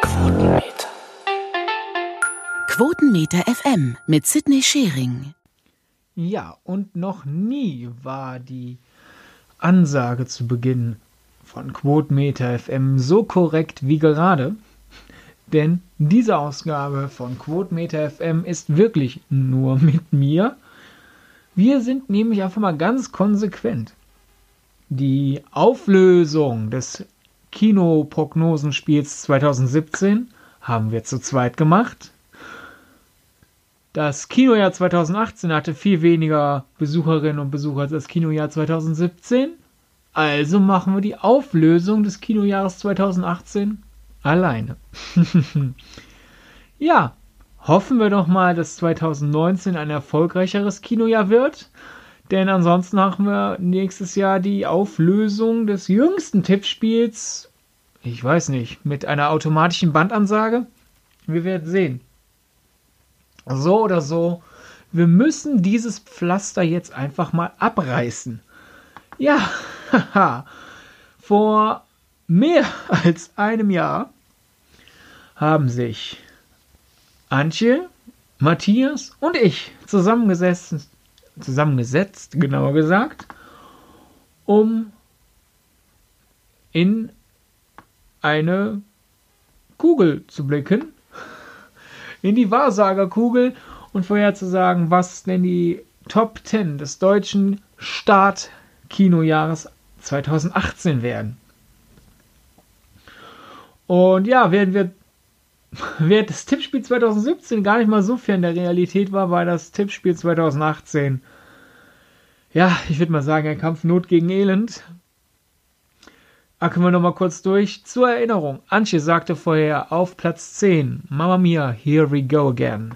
Quotenmeter. Quotenmeter FM mit Sidney Schering. Ja, und noch nie war die Ansage zu Beginn von Quotenmeter FM so korrekt wie gerade. Denn diese Ausgabe von Quotenmeter FM ist wirklich nur mit mir. Wir sind nämlich einfach mal ganz konsequent. Die Auflösung des Kinoprognosenspiels 2017 haben wir zu zweit gemacht. Das Kinojahr 2018 hatte viel weniger Besucherinnen und Besucher als das Kinojahr 2017. Also machen wir die Auflösung des Kinojahres 2018 alleine. ja, hoffen wir doch mal, dass 2019 ein erfolgreicheres Kinojahr wird. Denn ansonsten haben wir nächstes Jahr die Auflösung des jüngsten Tippspiels. Ich weiß nicht, mit einer automatischen Bandansage. Wir werden sehen. So oder so, wir müssen dieses Pflaster jetzt einfach mal abreißen. Ja, haha. Vor mehr als einem Jahr haben sich Antje, Matthias und ich zusammengesessen, zusammengesetzt, genauer gesagt, um in eine Kugel zu blicken, in die Wahrsagerkugel und vorherzusagen, was denn die Top 10 des deutschen Start-Kinojahres 2018 werden. Und ja, während wir während das Tippspiel 2017 gar nicht mal so fern der Realität war, war das Tippspiel 2018 ja, ich würde mal sagen, ein Kampf Not gegen Elend. Acken wir nochmal kurz durch. Zur Erinnerung, Antje sagte vorher auf Platz 10, Mama Mia, Here We Go Again,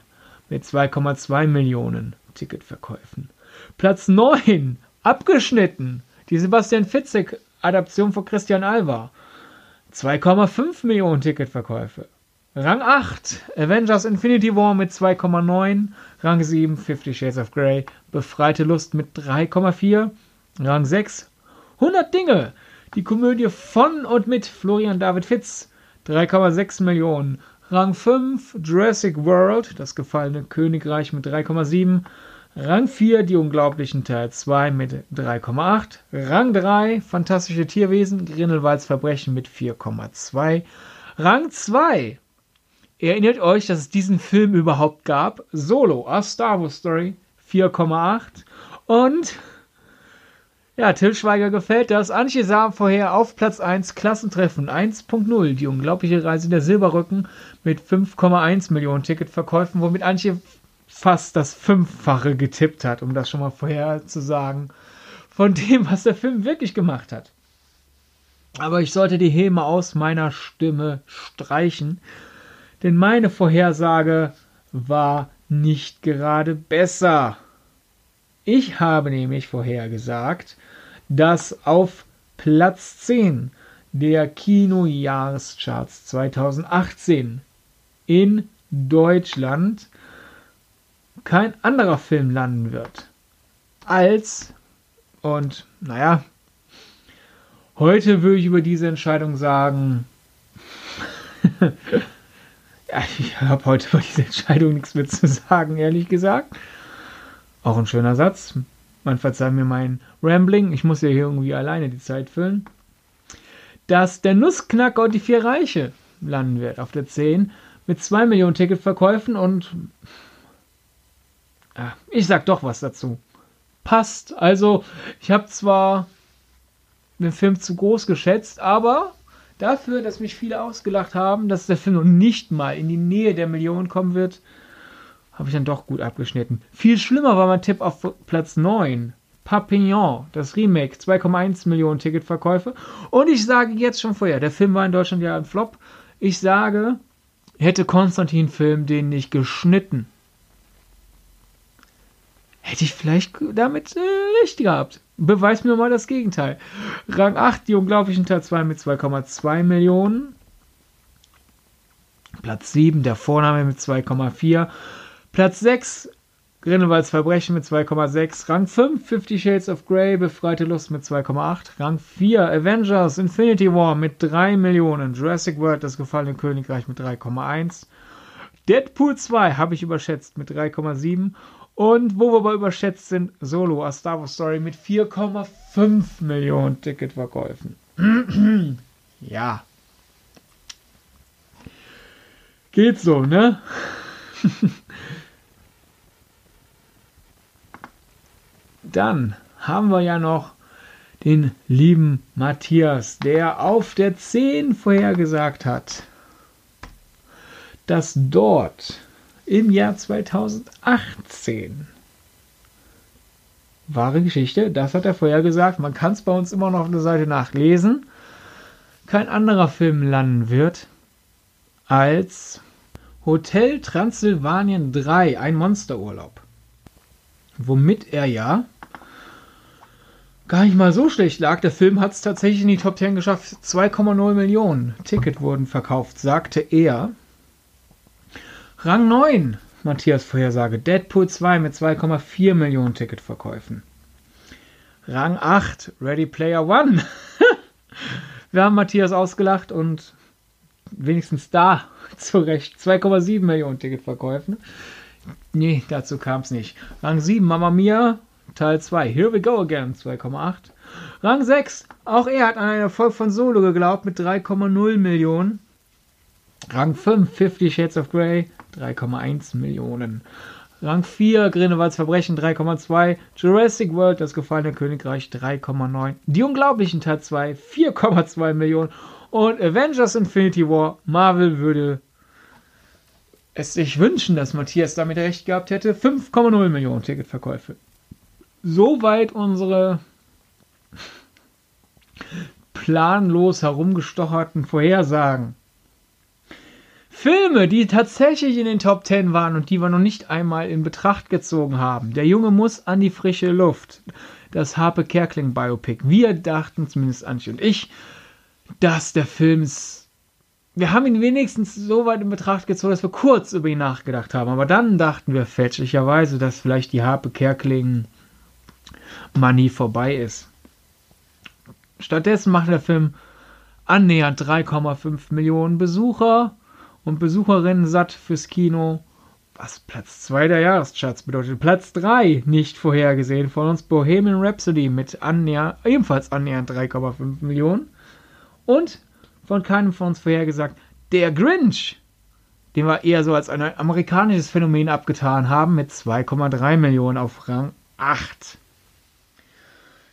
mit 2,2 Millionen Ticketverkäufen. Platz 9, abgeschnitten, die Sebastian Fitzek-Adaption von Christian Alva, 2,5 Millionen Ticketverkäufe. Rang 8, Avengers Infinity War mit 2,9. Rang 7, Fifty Shades of Grey, Befreite Lust mit 3,4. Rang 6, 100 Dinge, die Komödie von und mit Florian David Fitz, 3,6 Millionen. Rang 5, Jurassic World, das gefallene Königreich mit 3,7. Rang 4, Die Unglaublichen Teil 2 mit 3,8. Rang 3, Fantastische Tierwesen, Grindelwalds Verbrechen mit 4,2. Rang 2, Erinnert euch, dass es diesen Film überhaupt gab? Solo, A Star Wars Story, 4,8. Und ja, Till Schweiger gefällt das. Antje sah vorher auf Platz 1 Klassentreffen 1.0, die unglaubliche Reise der Silberrücken mit 5,1 Millionen Ticketverkäufen, womit Antje fast das Fünffache getippt hat, um das schon mal vorher zu sagen, von dem, was der Film wirklich gemacht hat. Aber ich sollte die Häme aus meiner Stimme streichen denn meine Vorhersage war nicht gerade besser. Ich habe nämlich vorhergesagt, dass auf Platz 10 der Kinojahrescharts 2018 in Deutschland kein anderer Film landen wird als, und naja, heute würde ich über diese Entscheidung sagen, ich habe heute über diese Entscheidung nichts mehr zu sagen, ehrlich gesagt. Auch ein schöner Satz. Man verzeiht mir mein Rambling. Ich muss ja hier irgendwie alleine die Zeit füllen. Dass der Nussknacker und die vier Reiche landen wird auf der 10 mit 2 Millionen Ticketverkäufen und ja, ich sag doch was dazu. Passt. Also, ich habe zwar den Film zu groß geschätzt, aber Dafür, dass mich viele ausgelacht haben, dass der Film noch nicht mal in die Nähe der Millionen kommen wird, habe ich dann doch gut abgeschnitten. Viel schlimmer war mein Tipp auf Platz 9. Papillon, das Remake, 2,1 Millionen Ticketverkäufe. Und ich sage jetzt schon vorher, der Film war in Deutschland ja ein Flop. Ich sage, hätte Konstantin Film den nicht geschnitten, hätte ich vielleicht damit äh, recht gehabt. Beweis mir mal das Gegenteil. Rang 8, die unglaublichen Teil 2 mit 2,2 Millionen. Platz 7, der Vorname mit 2,4. Platz 6, Grindelwalds Verbrechen mit 2,6. Rang 5 Fifty Shades of Grey, Befreite Lust mit 2,8. Rang 4 Avengers Infinity War mit 3 Millionen. Jurassic World Das gefallene Königreich mit 3,1. Deadpool 2 habe ich überschätzt mit 3,7. Und wo wir aber überschätzt sind, Solo A Star Wars Story mit 4,5 Millionen Ticketverkäufen. ja. Geht so, ne? Dann haben wir ja noch den lieben Matthias, der auf der 10 vorhergesagt hat, dass dort im Jahr 2018 wahre Geschichte, das hat er vorhergesagt, man kann es bei uns immer noch auf der Seite nachlesen, kein anderer Film landen wird als Hotel Transsilvanien 3, ein Monsterurlaub. Womit er ja gar nicht mal so schlecht lag. Der Film hat es tatsächlich in die Top 10 geschafft. 2,0 Millionen Ticket wurden verkauft, sagte er. Rang 9, Matthias Vorhersage. Deadpool 2 mit 2,4 Millionen Ticketverkäufen. Rang 8, Ready Player One. Wir haben Matthias ausgelacht und wenigstens da zu Recht 2,7 Millionen Ticketverkäufen. Nee, dazu kam es nicht. Rang 7, Mama Mia Teil 2. Here we go again, 2,8. Rang 6. Auch er hat an einen Erfolg von Solo geglaubt mit 3,0 Millionen. Rang 5. 50 Shades of Grey, 3,1 Millionen. Rang 4. Grindelwalds Verbrechen, 3,2. Jurassic World, das gefallene Königreich, 3,9. Die Unglaublichen Teil 2, 4,2 Millionen. Und Avengers Infinity War, Marvel würde es sich wünschen, dass Matthias damit recht gehabt hätte. 5,0 Millionen Ticketverkäufe soweit unsere planlos herumgestocherten Vorhersagen. Filme, die tatsächlich in den Top 10 waren und die wir noch nicht einmal in Betracht gezogen haben. Der Junge muss an die frische Luft. Das Harpe Kerkling Biopic. Wir dachten, zumindest Antje und ich, dass der Film ist. Wir haben ihn wenigstens so weit in Betracht gezogen, dass wir kurz über ihn nachgedacht haben. Aber dann dachten wir fälschlicherweise, dass vielleicht die Harpe Kerkling Money vorbei ist. Stattdessen macht der Film annähernd 3,5 Millionen Besucher und Besucherinnen satt fürs Kino, was Platz 2 der Jahrescharts bedeutet. Platz 3 nicht vorhergesehen von uns Bohemian Rhapsody mit annäher, ebenfalls annähernd 3,5 Millionen und von keinem von uns vorhergesagt der Grinch, den wir eher so als ein amerikanisches Phänomen abgetan haben mit 2,3 Millionen auf Rang 8.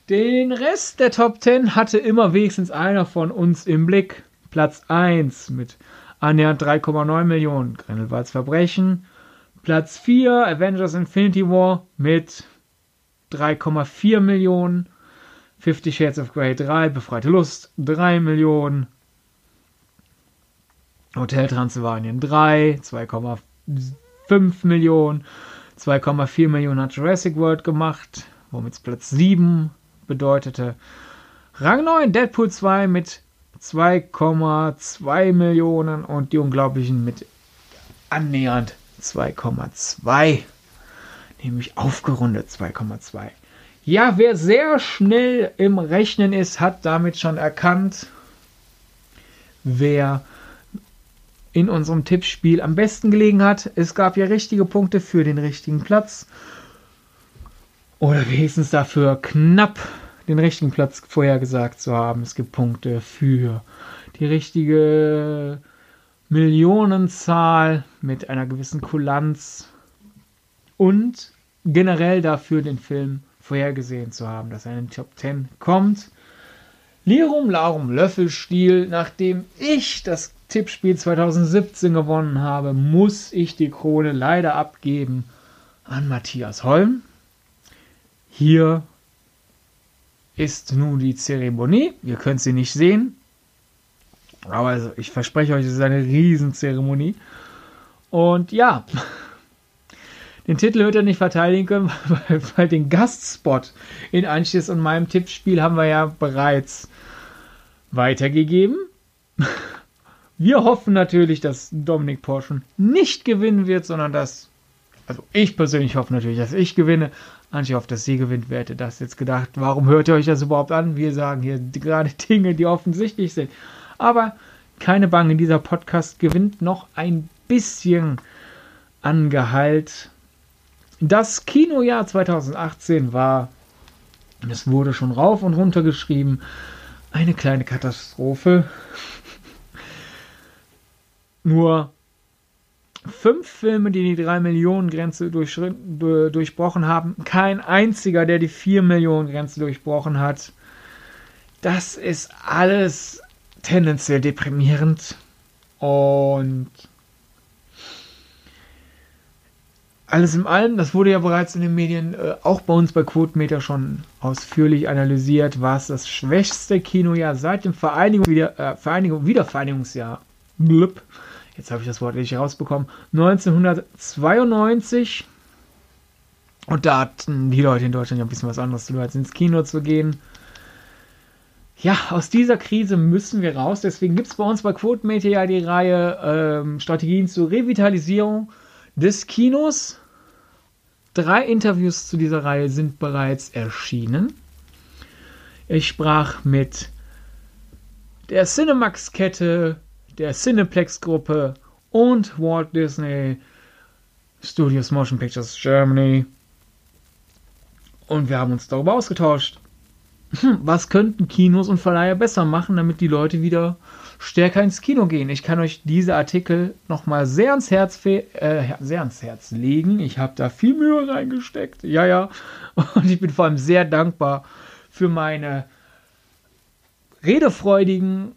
Den Rest der Top 10 hatte immer wenigstens einer von uns im Blick. Platz 1 mit annähernd 3,9 Millionen. Grindelwalds Verbrechen. Platz 4 Avengers Infinity War mit 3,4 Millionen. Fifty Shades of Grey 3, Befreite Lust 3 Millionen. Hotel Transylvanien 3, 2,5 Millionen. 2,4 Millionen hat Jurassic World gemacht, womit es Platz 7 bedeutete. Rang 9 Deadpool 2 mit 2,2 Millionen und die Unglaublichen mit annähernd 2,2. Nämlich aufgerundet 2,2. Ja, wer sehr schnell im Rechnen ist, hat damit schon erkannt, wer in unserem Tippspiel am besten gelegen hat. Es gab ja richtige Punkte für den richtigen Platz. Oder wenigstens dafür knapp den richtigen Platz vorhergesagt zu haben. Es gibt Punkte für die richtige Millionenzahl mit einer gewissen Kulanz und generell dafür den Film vorhergesehen zu haben, dass er in den Top 10 kommt. Lirum Larum Löffelstiel, nachdem ich das Tippspiel 2017 gewonnen habe, muss ich die Krone leider abgeben an Matthias Holm. Hier ist nun die Zeremonie. Ihr könnt sie nicht sehen. Aber also, ich verspreche euch, es ist eine Riesenzeremonie. Und ja, den Titel wird er nicht verteidigen können, weil, den Gastspot in Anschiss und meinem Tippspiel haben wir ja bereits weitergegeben. Wir hoffen natürlich, dass Dominik Porschen nicht gewinnen wird, sondern dass Also ich persönlich hoffe natürlich, dass ich gewinne. Anche hofft, dass sie gewinnt. Wer hätte das jetzt gedacht? Warum hört ihr euch das überhaupt an? Wir sagen hier gerade Dinge, die offensichtlich sind. Aber keine Bange, dieser Podcast gewinnt noch ein bisschen an Gehalt. Das Kinojahr 2018 war, es wurde schon rauf und runter geschrieben, eine kleine Katastrophe. Nur fünf Filme, die die 3 Millionen Grenze durch, durchbrochen haben. Kein einziger, der die 4 Millionen Grenze durchbrochen hat. Das ist alles tendenziell deprimierend. Und alles in allem, das wurde ja bereits in den Medien, äh, auch bei uns bei Quotenmeter schon ausführlich analysiert, war es das schwächste Kinojahr seit dem Vereinigung, wieder, äh, Vereinigung, Wiedervereinigungsjahr. Blub. Jetzt habe ich das Wort nicht rausbekommen. 1992. Und da hatten die Leute in Deutschland ja ein bisschen was anderes zu tun, als ins Kino zu gehen. Ja, aus dieser Krise müssen wir raus. Deswegen gibt es bei uns bei Quotenmeter ja die Reihe ähm, Strategien zur Revitalisierung des Kinos. Drei Interviews zu dieser Reihe sind bereits erschienen. Ich sprach mit der Cinemax-Kette, der Cineplex-Gruppe und Walt Disney Studios Motion Pictures Germany. Und wir haben uns darüber ausgetauscht. Hm, was könnten Kinos und Verleiher besser machen, damit die Leute wieder stärker ins Kino gehen. Ich kann euch diese Artikel nochmal sehr ans Herz, äh, sehr ans Herz legen. Ich habe da viel Mühe reingesteckt. Ja, ja. Und ich bin vor allem sehr dankbar für meine redefreudigen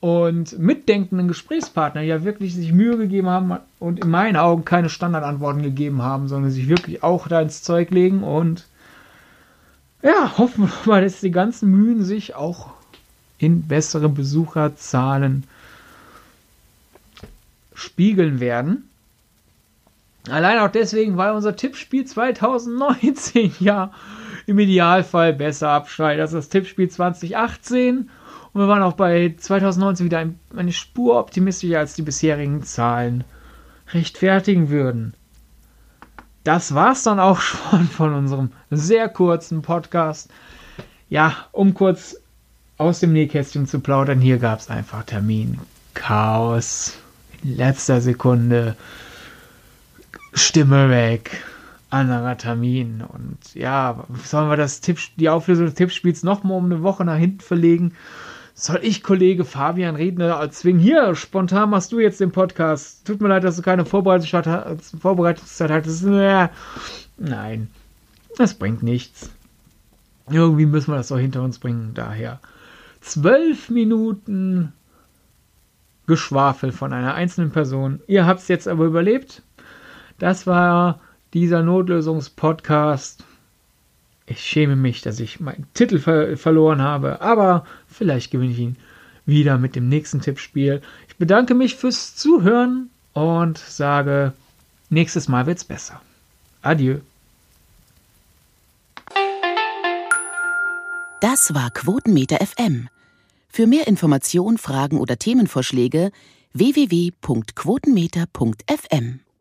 und mitdenkenden Gesprächspartner, ja wirklich sich Mühe gegeben haben und in meinen Augen keine Standardantworten gegeben haben, sondern sich wirklich auch da ins Zeug legen und ja, hoffen wir mal, dass die ganzen Mühen sich auch in bessere Besucherzahlen spiegeln werden. Allein auch deswegen, weil unser Tippspiel 2019 ja im Idealfall besser abschneidet als das Tippspiel 2018. Und wir waren auch bei 2019 wieder eine Spur optimistischer als die bisherigen Zahlen rechtfertigen würden. Das war's dann auch schon von unserem sehr kurzen Podcast. Ja, um kurz aus dem Nähkästchen zu plaudern. Hier gab es einfach Termin. Chaos. In letzter Sekunde. Stimme weg. Anderer Termin. Und ja, sollen wir das Tipp, die Auflösung des Tippspiels nochmal um eine Woche nach hinten verlegen? Soll ich Kollege Fabian Redner zwingen? Hier, spontan machst du jetzt den Podcast. Tut mir leid, dass du keine Vorbereitungszeit hattest. Nein, das bringt nichts. Irgendwie müssen wir das doch hinter uns bringen. Daher zwölf Minuten Geschwafel von einer einzelnen Person. Ihr habt es jetzt aber überlebt. Das war dieser Notlösungspodcast. Ich schäme mich, dass ich meinen Titel ver verloren habe, aber vielleicht gewinne ich ihn wieder mit dem nächsten Tippspiel. Ich bedanke mich fürs Zuhören und sage, nächstes Mal wird's besser. Adieu. Das war Quotenmeter FM. Für mehr Informationen, Fragen oder Themenvorschläge www.quotenmeter.fm